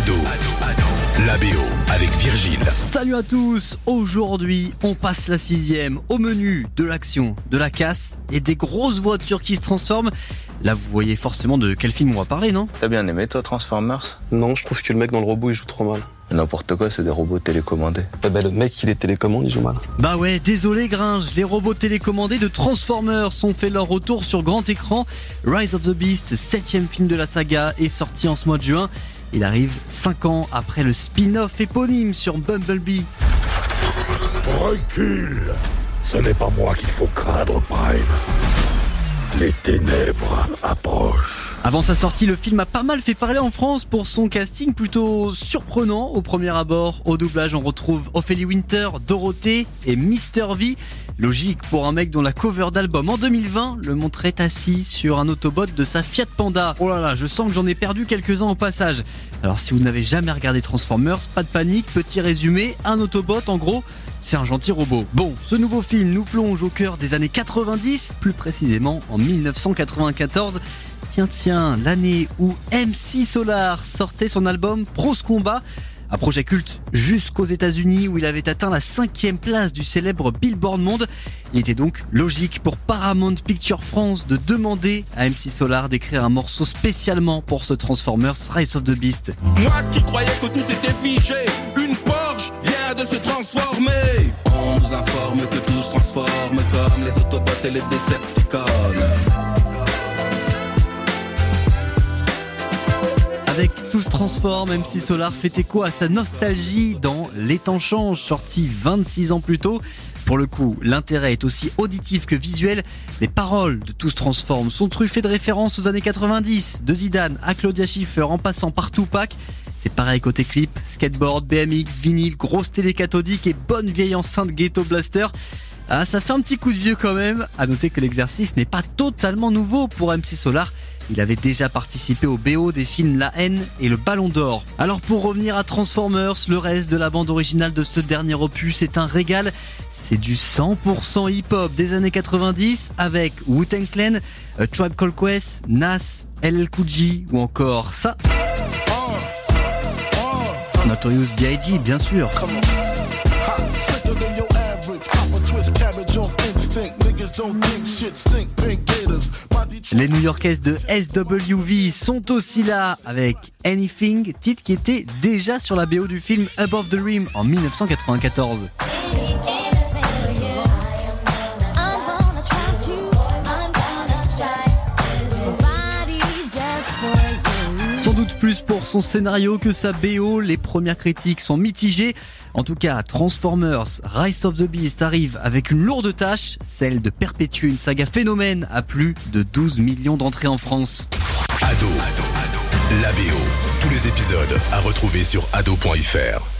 Ado, la BO avec Virgile. Salut à tous Aujourd'hui, on passe la sixième au menu de l'action, de la casse et des grosses voitures qui se transforment. Là, vous voyez forcément de quel film on va parler, non? T'as bien aimé toi Transformers? Non, je trouve que le mec dans le robot il joue trop mal. N'importe quoi, c'est des robots télécommandés. Eh ben, le mec il est télécommande, il joue mal. Bah ouais, désolé Gringe, les robots télécommandés de Transformers ont fait leur retour sur grand écran. Rise of the Beast, septième film de la saga, est sorti en ce mois de juin. Il arrive 5 ans après le spin-off éponyme sur Bumblebee. Recule Ce n'est pas moi qu'il faut craindre, Prime. Les ténèbres approchent. Avant sa sortie, le film a pas mal fait parler en France pour son casting plutôt surprenant au premier abord. Au doublage, on retrouve Ophélie Winter, Dorothée et Mister V. Logique pour un mec dont la cover d'album en 2020 le montrait assis sur un Autobot de sa Fiat Panda. Oh là là, je sens que j'en ai perdu quelques-uns au passage. Alors si vous n'avez jamais regardé Transformers, pas de panique, petit résumé, un Autobot en gros, c'est un gentil robot. Bon, ce nouveau film nous plonge au cœur des années 90, plus précisément en 1994. Tiens, tiens, l'année où MC Solar sortait son album Pros Combat. Un projet culte jusqu'aux États-Unis où il avait atteint la cinquième place du célèbre Billboard Monde. Il était donc logique pour Paramount Picture France de demander à MC Solar d'écrire un morceau spécialement pour ce Transformers Rise of the Beast. Moi qui croyais que tout était figé, une Porsche vient de se transformer. On nous informe que tout se transforme comme les Autobots et les Decepticons. Avec Tout se transforme, MC Solar fait écho à sa nostalgie dans Les temps sorti 26 ans plus tôt. Pour le coup, l'intérêt est aussi auditif que visuel. Les paroles de Tout se transforme sont truffées de références aux années 90, de Zidane à Claudia Schiffer en passant par Tupac. C'est pareil côté clip, skateboard, BMX, vinyle, grosse télé cathodique et bonne vieille enceinte Ghetto Blaster. Ah, ça fait un petit coup de vieux quand même. À noter que l'exercice n'est pas totalement nouveau pour MC Solar. Il avait déjà participé au BO des films La haine et le Ballon d'Or. Alors pour revenir à Transformers, le reste de la bande originale de ce dernier opus est un régal. C'est du 100% hip-hop des années 90 avec Wu-Tang Clan, A Tribe Called Nas, LL Cool ou encore ça. Notorious B.I.G. bien sûr. Les New-Yorkaises de SWV sont aussi là avec Anything, titre qui était déjà sur la BO du film Above the Rim en 1994. Son scénario que sa BO, les premières critiques sont mitigées. En tout cas, Transformers Rise of the Beast arrive avec une lourde tâche, celle de perpétuer une saga phénomène à plus de 12 millions d'entrées en France. Ado, la BO. Tous les épisodes à retrouver sur ado.fr.